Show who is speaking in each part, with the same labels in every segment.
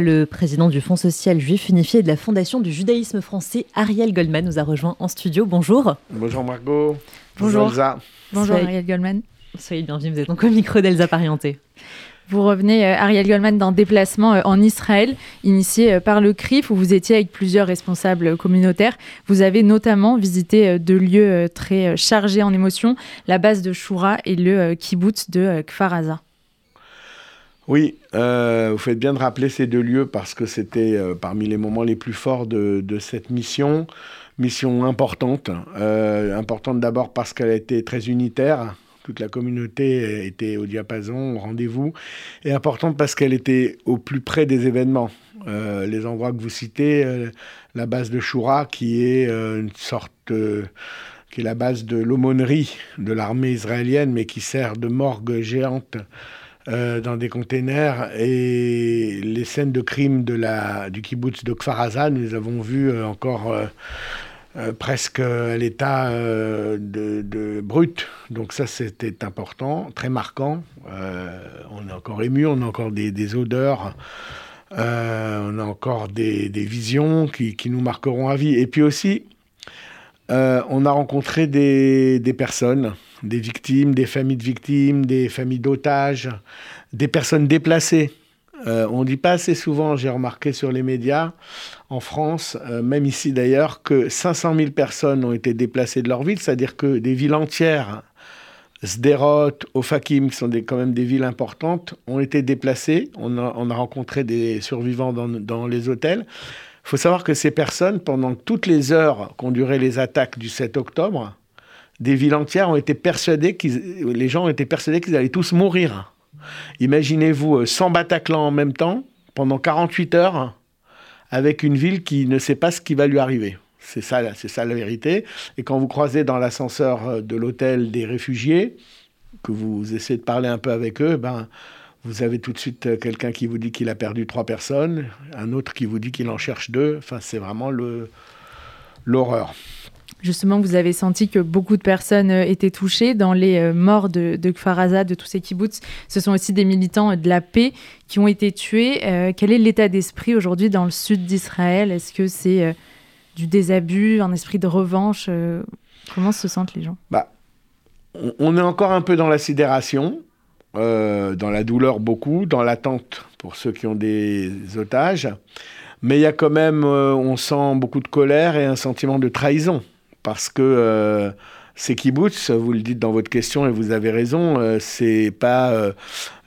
Speaker 1: Le président du Fonds social juif unifié et de la Fondation du judaïsme français, Ariel Goldman, nous a rejoint en studio. Bonjour.
Speaker 2: Bonjour Margot.
Speaker 3: Bonjour.
Speaker 2: Elsa.
Speaker 3: Bonjour Ariel Goldman.
Speaker 1: Soyez bienvenue, vous êtes donc au micro d'Elsa Parienté.
Speaker 3: Vous revenez, euh, Ariel Goldman, d'un déplacement euh, en Israël, initié euh, par le CRIF, où vous étiez avec plusieurs responsables communautaires. Vous avez notamment visité deux lieux très chargés en émotions, la base de Shura et le kibbutz de Kfar Aza.
Speaker 2: Oui, euh, vous faites bien de rappeler ces deux lieux parce que c'était euh, parmi les moments les plus forts de, cette mission. Mission importante. Euh, importante d'abord parce qu'elle a été très unitaire. Toute la communauté était au diapason, au rendez-vous. Et importante parce qu'elle était au plus près des événements. les endroits que vous citez, la base de Shura, qui est une sorte qui est la base de l'aumônerie de l'armée israélienne, mais qui sert de morgue géante euh, dans des containers et les scènes de crime du kibbutz de Kfar nous avons vues euh, encore euh, presque à l'état de, brut. Donc ça, c'était important, très marquant. on est encore ému, on a encore des, odeurs. on a encore des, visions qui, nous marqueront à vie. Et puis aussi, on a rencontré des personnes des victimes, des familles de victimes, des familles d'otages, des personnes déplacées. Euh, on ne dit pas assez souvent, j'ai remarqué sur les médias en France, euh, même ici d'ailleurs, que 500 000 personnes ont été déplacées de leur ville, c'est-à-dire que des villes entières, Sderot, Ofakim, qui sont quand même des villes importantes, ont été déplacées. On a, rencontré des survivants dans, dans les hôtels. Il faut savoir que ces personnes, pendant toutes les heures qu'ont duré les attaques du 7 octobre, des villes entières ont été persuadées qu'ils, les gens ont été persuadés qu'ils allaient tous mourir. Imaginez-vous 100 euh, Bataclan en même temps, pendant 48 heures, avec une ville qui ne sait pas ce qui va lui arriver. C'est ça, c'est ça la vérité. Et quand vous croisez dans l'ascenseur euh, de l'hôtel des réfugiés, que vous essayez de parler un peu avec eux, ben, vous avez tout de suite euh, quelqu'un qui vous dit qu'il a perdu trois personnes, un autre qui vous dit qu'il en cherche deux. Enfin, c'est vraiment le, l'horreur.
Speaker 3: Justement, vous avez senti que beaucoup de personnes euh, étaient touchées dans les euh, morts de, de de tous ces kibbutz. Ce sont aussi des militants de la paix qui ont été tués. Euh, quel est l'état d'esprit aujourd'hui dans le sud d'Israël? Est-ce que c'est du désabus, un esprit de revanche? Comment se sentent les gens?
Speaker 2: Bah, on, est encore un peu dans la sidération, dans la douleur beaucoup, dans l'attente pour ceux qui ont des otages. Mais il y a quand même, on sent beaucoup de colère et un sentiment de trahison parce que euh, ces kibbutz, vous le dites dans votre question et vous avez raison, euh, c'est pas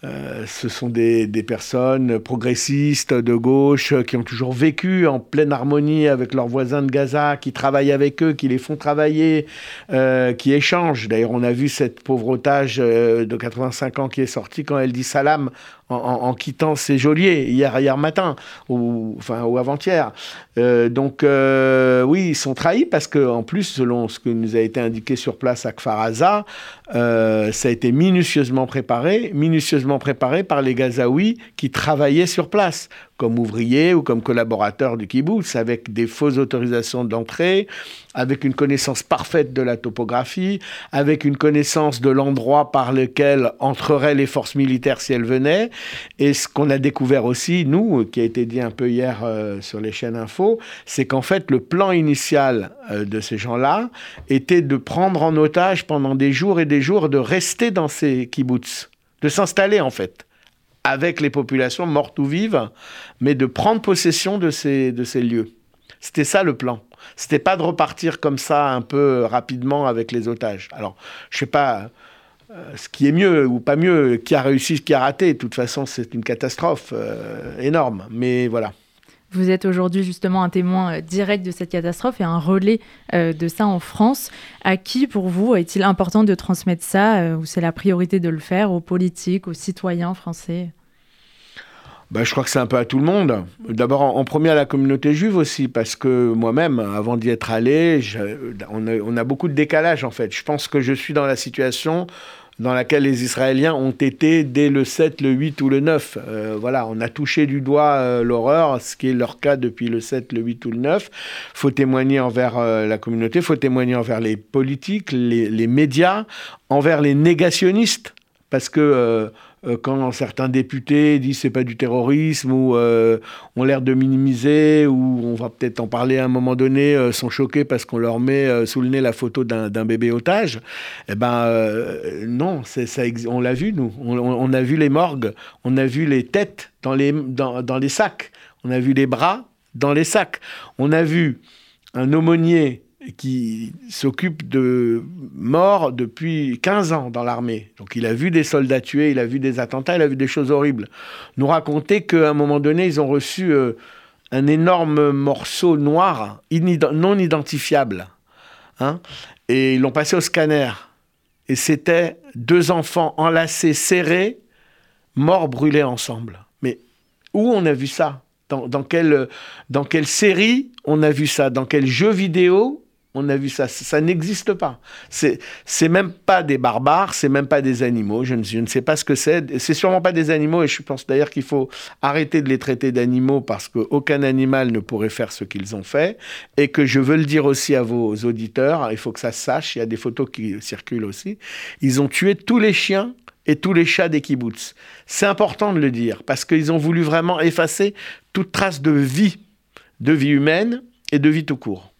Speaker 2: euh, ce sont des, personnes progressistes de gauche qui ont toujours vécu en pleine harmonie avec leurs voisins de Gaza, qui travaillent avec eux, qui les font travailler, euh, qui échangent. D'ailleurs, on a vu cette pauvre otage euh, de 85 ans qui est sortie quand elle dit salam en, quittant ses geôliers hier, hier matin, ou, enfin, ou avant-hier. donc, oui, ils sont trahis parce que, en plus, selon ce que nous a été indiqué sur place à Kfaraza, ça a été minutieusement préparé, minutieusement préparés par les Gazaouis qui travaillaient sur place, comme ouvriers ou comme collaborateurs du kibbutz, avec des fausses autorisations d'entrée, avec une connaissance parfaite de la topographie, avec une connaissance de l'endroit par lequel entreraient les forces militaires si elles venaient. Et ce qu'on a découvert aussi, nous, qui a été dit un peu hier euh, sur les chaînes info, c'est qu'en fait, le plan initial euh, de ces gens-là était de prendre en otage pendant des jours et des jours, de rester dans ces kibbutz de s'installer en fait avec les populations mortes ou vives, mais de prendre possession de ces, lieux. C'était ça le plan. C'était pas de repartir comme ça un peu rapidement avec les otages. Alors, je sais pas euh, ce qui est mieux ou pas mieux, qui a réussi, qui a raté. De toute façon, c'est une catastrophe euh, énorme. Mais voilà.
Speaker 3: Vous êtes aujourd'hui justement un témoin euh, direct de cette catastrophe et un relais euh, de ça en France. À qui, pour vous, est-il important de transmettre ça, euh, ou c'est la priorité de le faire, aux politiques, aux citoyens français?
Speaker 2: Bah, je crois que c'est un peu à tout le monde. D'abord, en, premier à la communauté juive aussi, parce que moi-même, avant d'y être allé, on, a, on, a, beaucoup de décalage en fait. Je pense que je suis dans la situation dans laquelle les Israéliens ont été dès le 7, le 8 ou le 9. Euh, voilà, on a touché du doigt euh, l'horreur, ce qui est leur cas depuis le 7, le 8 ou le 9. faut témoigner envers euh, la communauté, faut témoigner envers les politiques, les, médias, envers les négationnistes, parce que quand certains députés disent c'est pas du terrorisme ou euh, ont l'air de minimiser ou on va peut-être en parler à un moment donné, euh, sont choqués parce qu'on leur met sous le nez la photo d'un bébé otage, eh ben non, ça, on l'a vu nous, on, a vu les morgues, on a vu les têtes dans les, dans les sacs, on a vu les bras dans les sacs, on a vu un aumônier qui s'occupe de morts depuis 15 ans dans l'armée. Donc il a vu des soldats tués, il a vu des attentats, il a vu des choses horribles. Nous raconter qu'à un moment donné, ils ont reçu euh, un énorme morceau noir, non identifiable. Hein, et ils l'ont passé au scanner. Et c'était deux enfants enlacés, serrés, morts brûlés ensemble. Mais où on a vu ça? Dans, quelle, dans quelle série on a vu ça? Dans quel jeu vidéo on a vu ça, ça n'existe pas. C'est, même pas des barbares, c'est même pas des animaux. Je ne, je ne sais pas ce que c'est. C'est sûrement pas des animaux, et je pense d'ailleurs qu'il faut arrêter de les traiter d'animaux parce qu'aucun animal ne pourrait faire ce qu'ils ont fait. Et que je veux le dire aussi à vos auditeurs, il faut que ça se sache. Il y a des photos qui circulent aussi. Ils ont tué tous les chiens et tous les chats des kibbutz. C'est important de le dire parce qu'ils ont voulu vraiment effacer toute trace de vie, de vie humaine et de vie tout court.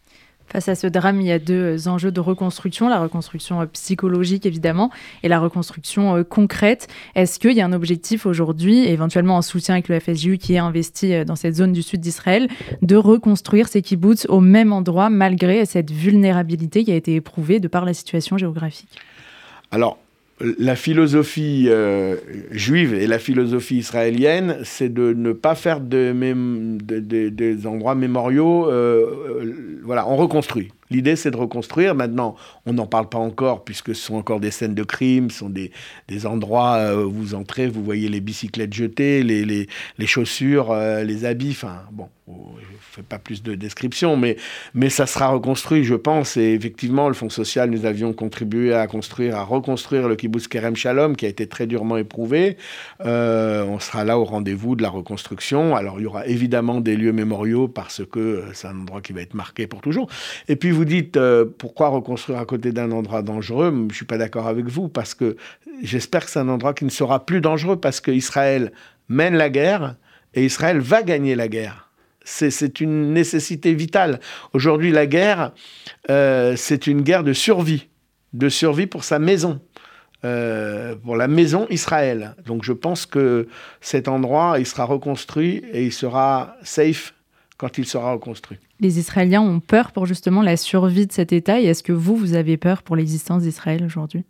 Speaker 3: Face à ce drame, il y a deux enjeux de reconstruction, la reconstruction euh, psychologique évidemment et la reconstruction euh, concrète. Est-ce qu'il y a un objectif aujourd'hui, éventuellement en soutien avec le FSJU qui est investi euh, dans cette zone du sud d'Israël, de reconstruire ces kibbutz au même endroit malgré cette vulnérabilité qui a été éprouvée de par la situation géographique?
Speaker 2: La philosophie euh, juive et la philosophie israélienne, c'est de ne pas faire de des endroits mémoriaux. Euh, euh, voilà, on reconstruit. L'idée, c'est de reconstruire. Maintenant, on n'en parle pas encore, puisque ce sont encore des scènes de crime, ce sont des, des endroits où vous entrez, vous voyez les bicyclettes jetées, les, les, les chaussures, les habits. Enfin, bon, je ne fais pas plus de description, mais, mais ça sera reconstruit, je pense. Et effectivement, le Fonds social, nous avions contribué à construire, à reconstruire le kibbutz Kerem Shalom, qui a été très durement éprouvé. Euh, on sera là au rendez-vous de la reconstruction. Alors, il y aura évidemment des lieux mémoriaux parce que euh, c'est un endroit qui va être marqué pour toujours. Et puis, vous dites, euh, pourquoi reconstruire à côté d'un endroit dangereux Je ne suis pas d'accord avec vous parce que j'espère que c'est un endroit qui ne sera plus dangereux parce qu'Israël mène la guerre et Israël va gagner la guerre. C'est une nécessité vitale. Aujourd'hui, la guerre, euh, c'est une guerre de survie, de survie pour sa maison, euh, pour la maison Israël. Donc je pense que cet endroit, il sera reconstruit et il sera safe quand il sera reconstruit.
Speaker 3: Les Israéliens ont peur pour justement la survie de cet État et est-ce que vous, vous avez peur pour l'existence d'Israël aujourd'hui?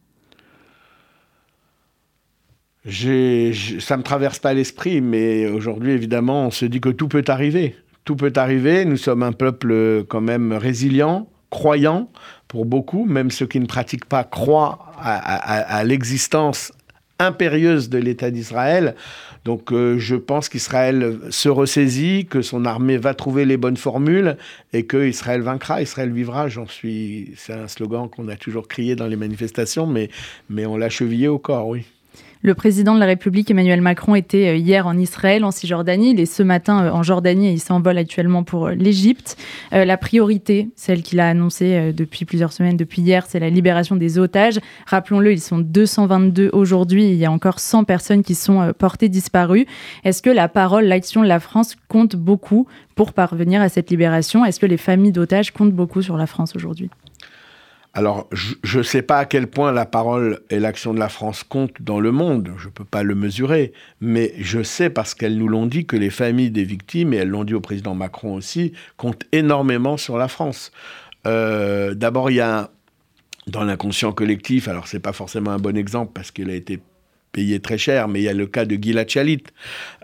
Speaker 2: Ça me traverse pas l'esprit, mais aujourd'hui, évidemment, on se dit que tout peut arriver. Tout peut arriver. Nous sommes un peuple quand même résilient, croyant pour beaucoup, même ceux qui ne pratiquent pas croient à, l'existence impérieuse de l'État d'Israël. Donc euh, je pense qu'Israël se ressaisit, que son armée va trouver les bonnes formules et que Israël vaincra, Israël vivra. J'en suis. C'est un slogan qu'on a toujours crié dans les manifestations, mais, mais on l'a chevillé au corps, oui.
Speaker 3: Le président de la République, Emmanuel Macron, était euh, hier en Israël, en Cisjordanie. Il est ce matin euh, en Jordanie et il s'envole actuellement pour euh, l'Égypte. la priorité, celle qu'il a annoncée depuis plusieurs semaines, depuis hier, c'est la libération des otages. Rappelons-le, ils sont 222 aujourd'hui. Il y a encore 100 personnes qui sont portées disparues. Est-ce que la parole, l'action de la France compte beaucoup pour parvenir à cette libération? Est-ce que les familles d'otages comptent beaucoup sur la France aujourd'hui?
Speaker 2: Alors, je ne sais pas à quel point la parole et l'action de la France comptent dans le monde, je ne peux pas le mesurer, mais je sais parce qu'elles nous l'ont dit que les familles des victimes, et elles l'ont dit au président Macron aussi, comptent énormément sur la France. Euh, d'abord, il y a dans l'inconscient collectif, alors c'est pas forcément un bon exemple parce qu'il a été payé très cher, mais il y a le cas de Gilad Chalit.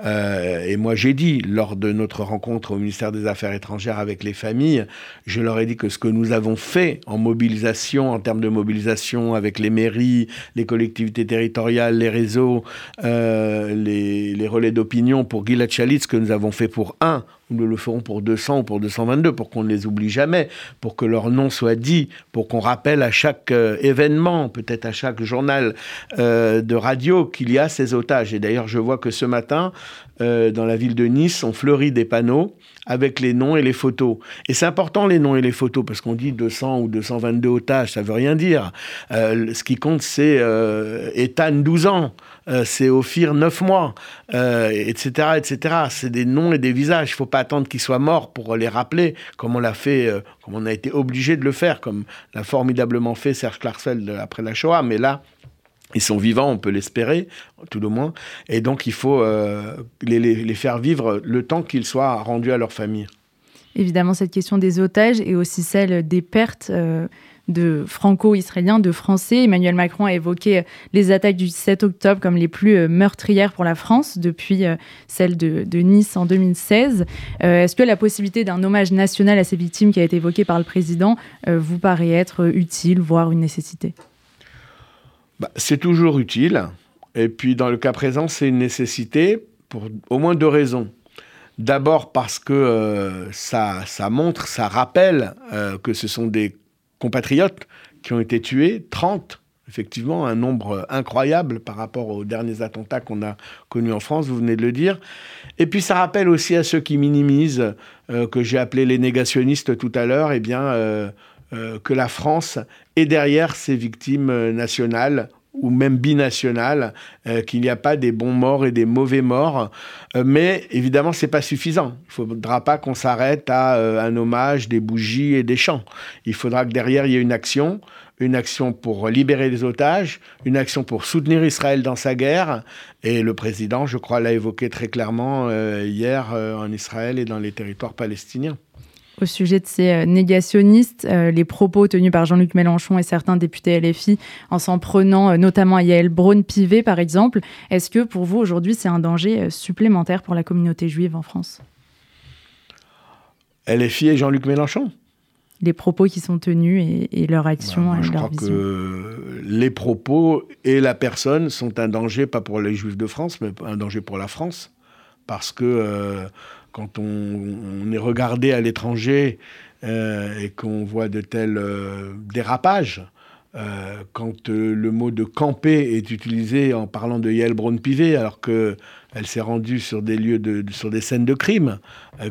Speaker 2: Euh, et moi, j'ai dit, lors de notre rencontre au ministère des Affaires étrangères avec les familles, je leur ai dit que ce que nous avons fait en mobilisation, en termes de mobilisation avec les mairies, les collectivités territoriales, les réseaux, euh, les, relais d'opinion pour Gilad Chalit, ce que nous avons fait pour un, nous le ferons pour 200 ou pour 222, pour qu'on ne les oublie jamais, pour que leur nom soit dit, pour qu'on rappelle à chaque euh, événement, peut-être à chaque journal euh, de radio, qu'il y a ces otages. Et d'ailleurs, je vois que ce matin, euh, dans la ville de Nice, on fleurit des panneaux avec les noms et les photos. Et c'est important les noms et les photos parce qu'on dit 200 ou 222 otages, ça veut rien dire. ce qui compte, c'est Ethan 12 ans. C'est Ophir 9 mois, etc., etc. C'est des noms et des visages. Il ne faut pas attendre qu'ils soient morts pour les rappeler, comme on l'a fait, euh, comme on a été obligé de le faire, comme l'a formidablement fait Serge Klarsfeld après la Shoah. Mais là, ils sont vivants, on peut l'espérer, tout le moins. Et donc, il faut les, les, faire vivre le temps qu'ils soient rendus à leur famille.
Speaker 3: Évidemment, cette question des otages et aussi celle des pertes de franco-israéliens, de français. Emmanuel Macron a évoqué les attaques du 7 octobre comme les plus euh, meurtrières pour la France depuis euh, celle de, Nice en 2016. Euh, est-ce que la possibilité d'un hommage national à ces victimes qui a été évoqué par le président vous paraît être utile, voire une nécessité?
Speaker 2: Bah, C'est toujours utile. Et puis dans le cas présent, c'est une nécessité pour au moins deux raisons. D'abord parce que ça, ça montre, ça rappelle que ce sont des compatriotes qui ont été tués, 30 effectivement, un nombre incroyable par rapport aux derniers attentats qu'on a connus en France, vous venez de le dire. Et puis ça rappelle aussi à ceux qui minimisent, euh, que j'ai appelé les négationnistes tout à l'heure, eh bien, euh, euh, que la France est derrière ces victimes nationales ou même binationales, qu'il n'y a pas des bons morts et des mauvais morts. mais évidemment, c'est pas suffisant. Il ne faudra pas qu'on s'arrête à un hommage, des bougies et des chants. Il faudra que derrière, il y ait une action une action pour libérer les otages, une action pour soutenir Israël dans sa guerre. Et le président, je crois, l'a évoqué très clairement euh, hier euh, en Israël et dans les territoires palestiniens.
Speaker 3: Au sujet de ces euh, négationnistes, les propos tenus par Jean-Luc Mélenchon et certains députés LFI en s'en prenant notamment à Yael Braun-Pivet, par exemple, est-ce que pour vous, aujourd'hui, c'est un danger supplémentaire pour la communauté juive en France?
Speaker 2: LFI et Jean-Luc Mélenchon?
Speaker 3: Les propos qui sont tenus et, leur action
Speaker 2: bah, je crois que les propos et la personne sont un danger, pas pour les Juifs de France, mais un danger pour la France. Parce que euh, quand on, est regardé à l'étranger euh, et qu'on voit de tels euh, dérapages, quand le mot de camper est utilisé en parlant de Yael Braun-Pivet, alors qu'elle s'est rendue sur des lieux de, sur des scènes de crime,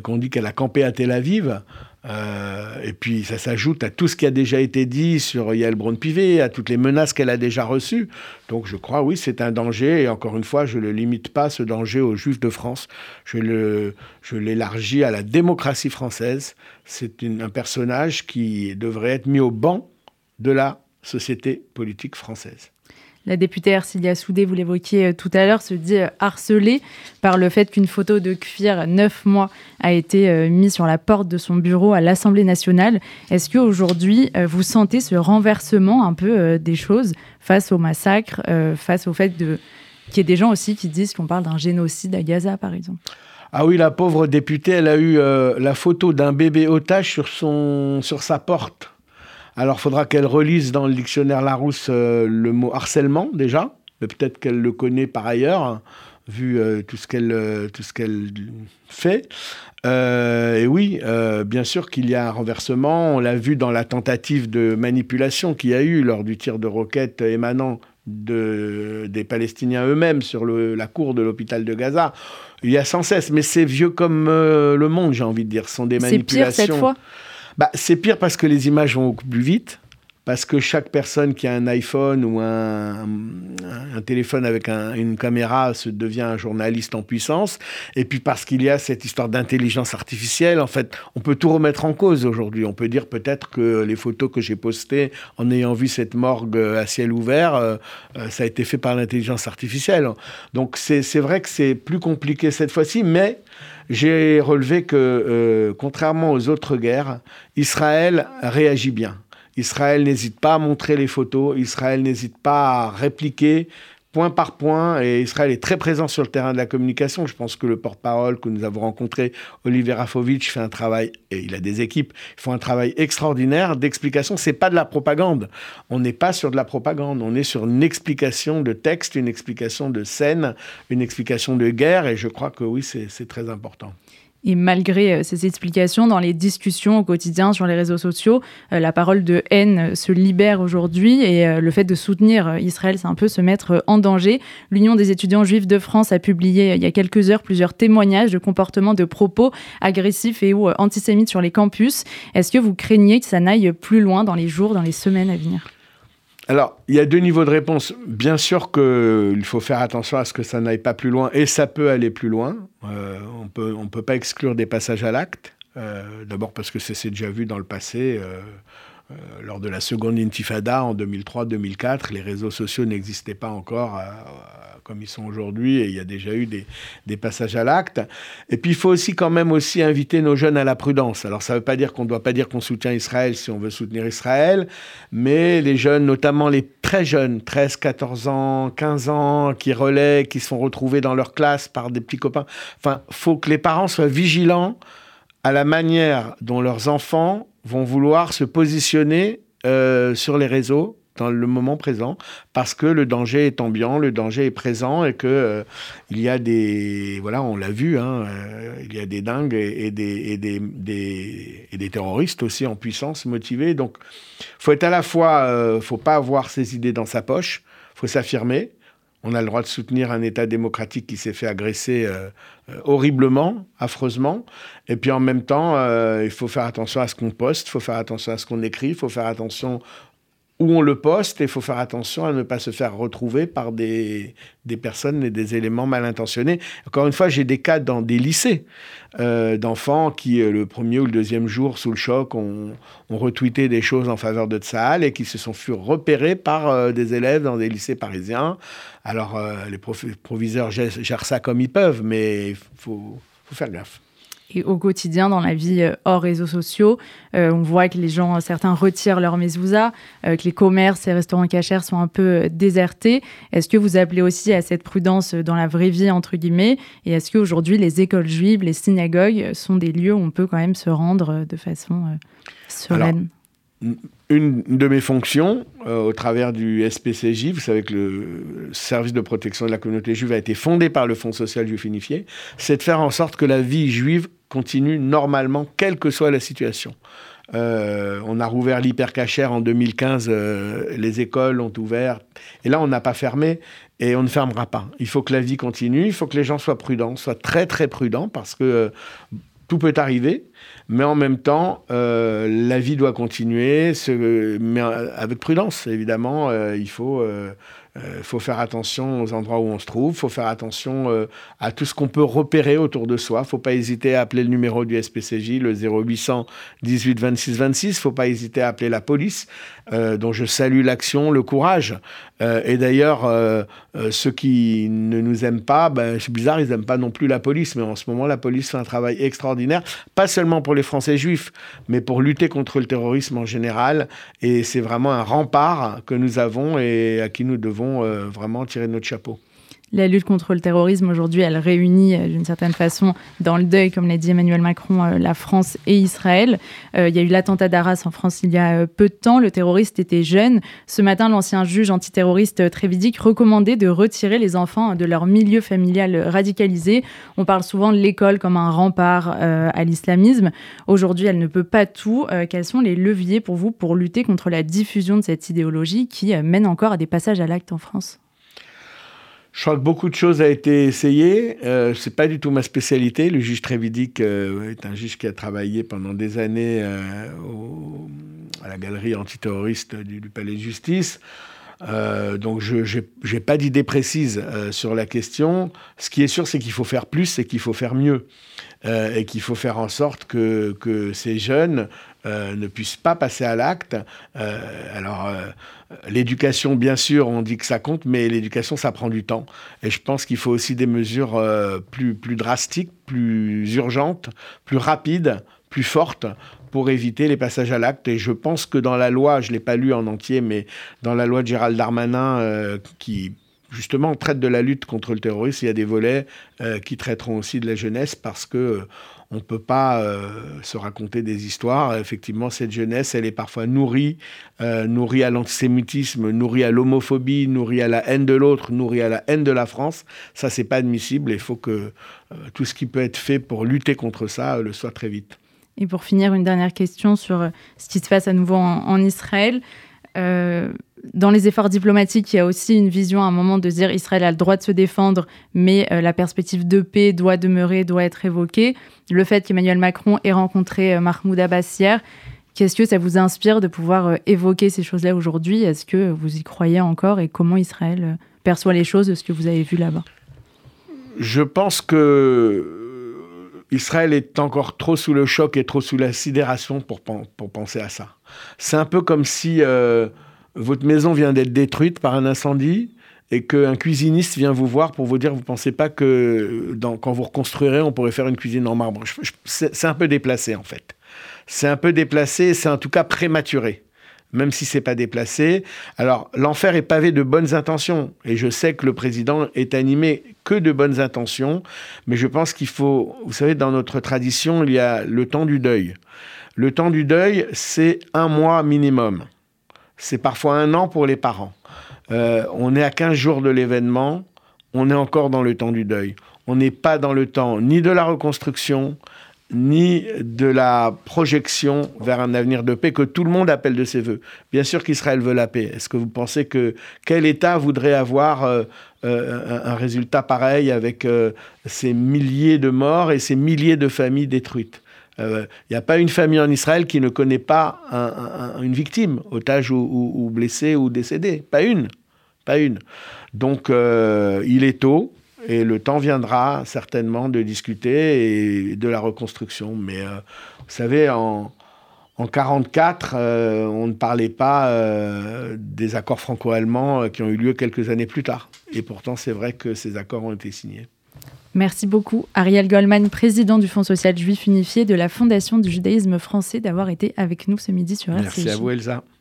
Speaker 2: qu'on dit qu'elle a campé à Tel Aviv, euh, et puis ça s'ajoute à tout ce qui a déjà été dit sur Yael Braun-Pivet, à toutes les menaces qu'elle a déjà reçues. Donc je crois, oui, c'est un danger. Et encore une fois, je ne limite pas, ce danger, aux Juifs de France. Je l'élargis à la démocratie française. C'est un personnage qui devrait être mis au banc de la société politique française.
Speaker 3: La députée Ercilia Soudé, vous l'évoquiez euh, tout à l'heure, se dit euh, harcelée par le fait qu'une photo de cuir neuf mois a été euh, mise sur la porte de son bureau à l'Assemblée nationale. Est-ce qu'aujourd'hui, vous sentez ce renversement un peu des choses face au massacre, face au fait de... qu'il y ait des gens aussi qui disent qu'on parle d'un génocide à Gaza, par exemple?
Speaker 2: Ah oui, la pauvre députée, elle a eu la photo d'un bébé otage sur, son, sur sa porte. Alors, il faudra qu'elle relise dans le dictionnaire Larousse euh, le mot harcèlement, déjà. Mais peut-être qu'elle le connaît par ailleurs, vu euh, tout ce qu'elle euh, tout ce qu'elle fait. et oui, bien sûr qu'il y a un renversement. On l'a vu dans la tentative de manipulation qu'il y a eu lors du tir de roquette émanant de, des Palestiniens eux-mêmes sur la cour de l'hôpital de Gaza. Il y a sans cesse, mais c'est vieux comme le monde, j'ai envie de dire. Ce sont des manipulations.
Speaker 3: C'est pire cette fois
Speaker 2: bah, C'est pire parce que les images vont plus vite, parce que chaque personne qui a un iPhone ou un, téléphone avec une caméra se devient un journaliste en puissance, et puis parce qu'il y a cette histoire d'intelligence artificielle, en fait, on peut tout remettre en cause aujourd'hui. On peut dire peut-être que les photos que j'ai postées en ayant vu cette morgue à ciel ouvert, euh, euh, ça a été fait par l'intelligence artificielle. Donc c'est vrai que c'est plus compliqué cette fois-ci, mais j'ai relevé que, euh, contrairement aux autres guerres, Israël réagit bien. Israël n'hésite pas à montrer les photos, Israël n'hésite pas à répliquer point par point, et Israël est très présent sur le terrain de la communication. Je pense que le porte-parole que nous avons rencontré, Olivier Rafovitch, fait un travail, et il a des équipes, ils font un travail extraordinaire d'explication. C'est pas de la propagande. On n'est pas sur de la propagande, on est sur une explication de texte, une explication de scène, une explication de guerre, et je crois que oui, c'est très important.
Speaker 3: Et malgré euh, ces explications, dans les discussions au quotidien sur les réseaux sociaux, euh, la parole de haine se libère aujourd'hui et euh, le fait de soutenir Israël, c'est un peu se mettre en danger. L'Union des étudiants juifs de France a publié il y a quelques heures plusieurs témoignages de comportements de propos agressifs et ou antisémites sur les campus. Est-ce que vous craignez que ça n'aille plus loin dans les jours, dans les semaines à venir?
Speaker 2: Alors, il y a deux niveaux de réponse. Bien sûr qu'il faut faire attention à ce que ça n'aille pas plus loin, et ça peut aller plus loin. Euh, on peut, ne peut pas exclure des passages à l'acte. Euh, d'abord parce que c'est déjà vu dans le passé. Euh, lors de la seconde intifada en 2003-2004, les réseaux sociaux n'existaient pas encore comme ils sont aujourd'hui, et il y a déjà eu des, passages à l'acte. Et puis il faut aussi quand même aussi inviter nos jeunes à la prudence. Alors ça ne veut pas dire qu'on ne doit pas dire qu'on soutient Israël si on veut soutenir Israël, mais les jeunes, notamment les très jeunes, 13, 14 ans, 15 ans, qui relaient, qui se font retrouver dans leur classe par des petits copains, enfin, faut que les parents soient vigilants à la manière dont leurs enfants vont vouloir se positionner euh, sur les réseaux dans le moment présent parce que le danger est ambiant, le danger est présent et que euh, il y a des voilà, on l'a vu, hein, euh, il y a des dingues et, des, et des, des, et des, terroristes aussi en puissance, motivés. Donc, faut être à la fois, faut pas avoir ses idées dans sa poche, faut s'affirmer. On a le droit de soutenir un État démocratique qui s'est fait agresser horriblement, affreusement. Et puis en même temps, il faut faire attention à ce qu'on poste, il faut faire attention à ce qu'on écrit, il faut faire attention où on le poste, il faut faire attention à ne pas se faire retrouver par des, des personnes et des éléments mal intentionnés. Encore une fois, j'ai des cas dans des lycées euh, d'enfants qui, euh, le premier ou le deuxième jour, sous le choc, ont, retweeté des choses en faveur de Tsahal et qui se sont fait repérer par euh, des élèves dans des lycées parisiens. Alors, les proviseurs gèrent ça comme ils peuvent, mais il faut, faut faire gaffe
Speaker 3: et au quotidien dans la vie euh, hors réseaux sociaux. Euh, on voit que les gens, certains retirent leur mezouza, euh, que les commerces et restaurants cachers sont un peu désertés. Est-ce que vous appelez aussi à cette prudence dans la vraie vie, entre guillemets? Et est-ce qu'aujourd'hui, les écoles juives, les synagogues sont des lieux où on peut quand même se rendre de façon sereine?
Speaker 2: Une de mes fonctions au travers du SPCJ, vous savez que le service de protection de la communauté juive a été fondé par le Fonds social juif unifié, c'est de faire en sorte que la vie juive continue normalement, quelle que soit la situation. Euh, on a rouvert l'hypercachère en 2015, euh, les écoles ont ouvert, et là on n'a pas fermé, et on ne fermera pas. Il faut que la vie continue, il faut que les gens soient prudents, soient très très prudents, parce que euh, tout peut arriver, mais en même temps, la vie doit continuer, mais avec prudence, évidemment, il faut il euh, faut faire attention aux endroits où on se trouve, il faut faire attention euh, à tout ce qu'on peut repérer autour de soi. Il ne faut pas hésiter à appeler le numéro du SPCJ, le 0800 18 26 26. Il ne faut pas hésiter à appeler la police, euh, dont je salue l'action, le courage. et d'ailleurs, ceux qui ne nous aiment pas, ben, c'est bizarre, ils n'aiment pas non plus la police. Mais en ce moment, la police fait un travail extraordinaire, pas seulement pour les Français juifs, mais pour lutter contre le terrorisme en général. Et c'est vraiment un rempart que nous avons et à qui nous devons euh, vraiment tirer notre chapeau.
Speaker 3: La lutte contre le terrorisme aujourd'hui, elle réunit euh, d'une certaine façon dans le deuil, comme l'a dit Emmanuel Macron, euh, la France et Israël. il y a eu l'attentat d'Arras en France il y a peu de temps. Le terroriste était jeune. Ce matin, l'ancien juge antiterroriste Trévidic recommandait de retirer les enfants de leur milieu familial radicalisé. On parle souvent de l'école comme un rempart à l'islamisme. Aujourd'hui, elle ne peut pas tout. quels sont les leviers pour vous pour lutter contre la diffusion de cette idéologie qui mène encore à des passages à l'acte en France?
Speaker 2: Je crois que beaucoup de choses ont été essayées. Euh, c'est pas du tout ma spécialité. Le juge Trévidic euh, est un juge qui a travaillé pendant des années euh, à la galerie antiterroriste du, Palais de Justice. Euh, donc je n'ai pas d'idée précise sur la question. Ce qui est sûr, c'est qu'il faut faire plus et qu'il faut faire mieux. et qu'il faut faire en sorte que, que ces jeunes ne puissent pas passer à l'acte. alors L'éducation, bien sûr, on dit que ça compte, mais l'éducation, ça prend du temps. Et je pense qu'il faut aussi des mesures euh, plus, plus drastiques, plus urgentes, plus rapides, plus fortes pour éviter les passages à l'acte. Et je pense que dans la loi, je ne l'ai pas lu en entier, mais dans la loi de Gérald Darmanin, euh, qui justement traite de la lutte contre le terrorisme, il y a des volets qui traiteront aussi de la jeunesse parce que on ne peut pas euh, se raconter des histoires. Effectivement, cette jeunesse, elle est parfois nourrie, euh, nourrie à l'antisémitisme, nourrie à l'homophobie, nourrie à la haine de l'autre, nourrie à la haine de la France. Ça, c'est pas admissible. Il faut que euh, tout ce qui peut être fait pour lutter contre ça le soit très vite.
Speaker 3: Et pour finir, une dernière question sur ce qui se passe à nouveau en, Israël dans les efforts diplomatiques, il y a aussi une vision à un moment de dire Israël a le droit de se défendre, mais la perspective de paix doit demeurer, doit être évoquée. Le fait qu'Emmanuel Macron ait rencontré euh, Mahmoud Abbas hier, qu'est-ce que ça vous inspire de pouvoir euh, évoquer ces choses-là aujourd'hui? Est-ce que vous y croyez encore et comment Israël euh, perçoit les choses de ce que vous avez vu là-bas?
Speaker 2: Je pense que Israël est encore trop sous le choc et trop sous la sidération pour, pour penser à ça. C'est un peu comme si votre maison vient d'être détruite par un incendie et qu'un cuisiniste vient vous voir pour vous dire, vous ne pensez pas que quand vous reconstruirez, on pourrait faire une cuisine en marbre. C'est un peu déplacé en fait. C'est un peu déplacé, c'est en tout cas prématuré même si c'est pas déplacé. Alors, l'enfer est pavé de bonnes intentions, et je sais que le président est animé que de bonnes intentions, mais je pense qu'il faut, vous savez, dans notre tradition, il y a le temps du deuil. Le temps du deuil, c'est un mois minimum. C'est parfois un an pour les parents. Euh, on est à 15 jours de l'événement, on est encore dans le temps du deuil. On n'est pas dans le temps ni de la reconstruction, ni de la projection vers un avenir de paix que tout le monde appelle de ses voeux. Bien sûr qu'Israël veut la paix. Est-ce que vous pensez que quel État voudrait avoir euh, euh, un, résultat pareil avec ces milliers de morts et ces milliers de familles détruites? Il n'y a pas une famille en Israël qui ne connaît pas une victime, otage ou, blessé ou décédé. Pas une. Pas une. Donc, euh, il est tôt et le temps viendra certainement de discuter et de la reconstruction. Mais euh, vous savez, en, en 1944, euh, on ne parlait pas des accords franco-allemands qui ont eu lieu quelques années plus tard. Et pourtant, c'est vrai que ces accords ont été signés.
Speaker 3: Merci beaucoup, Ariel Goldman, président du Fonds social juif unifié de la Fondation du judaïsme français, d'avoir été avec nous ce midi sur RCJ.
Speaker 2: Merci à vous, Elsa.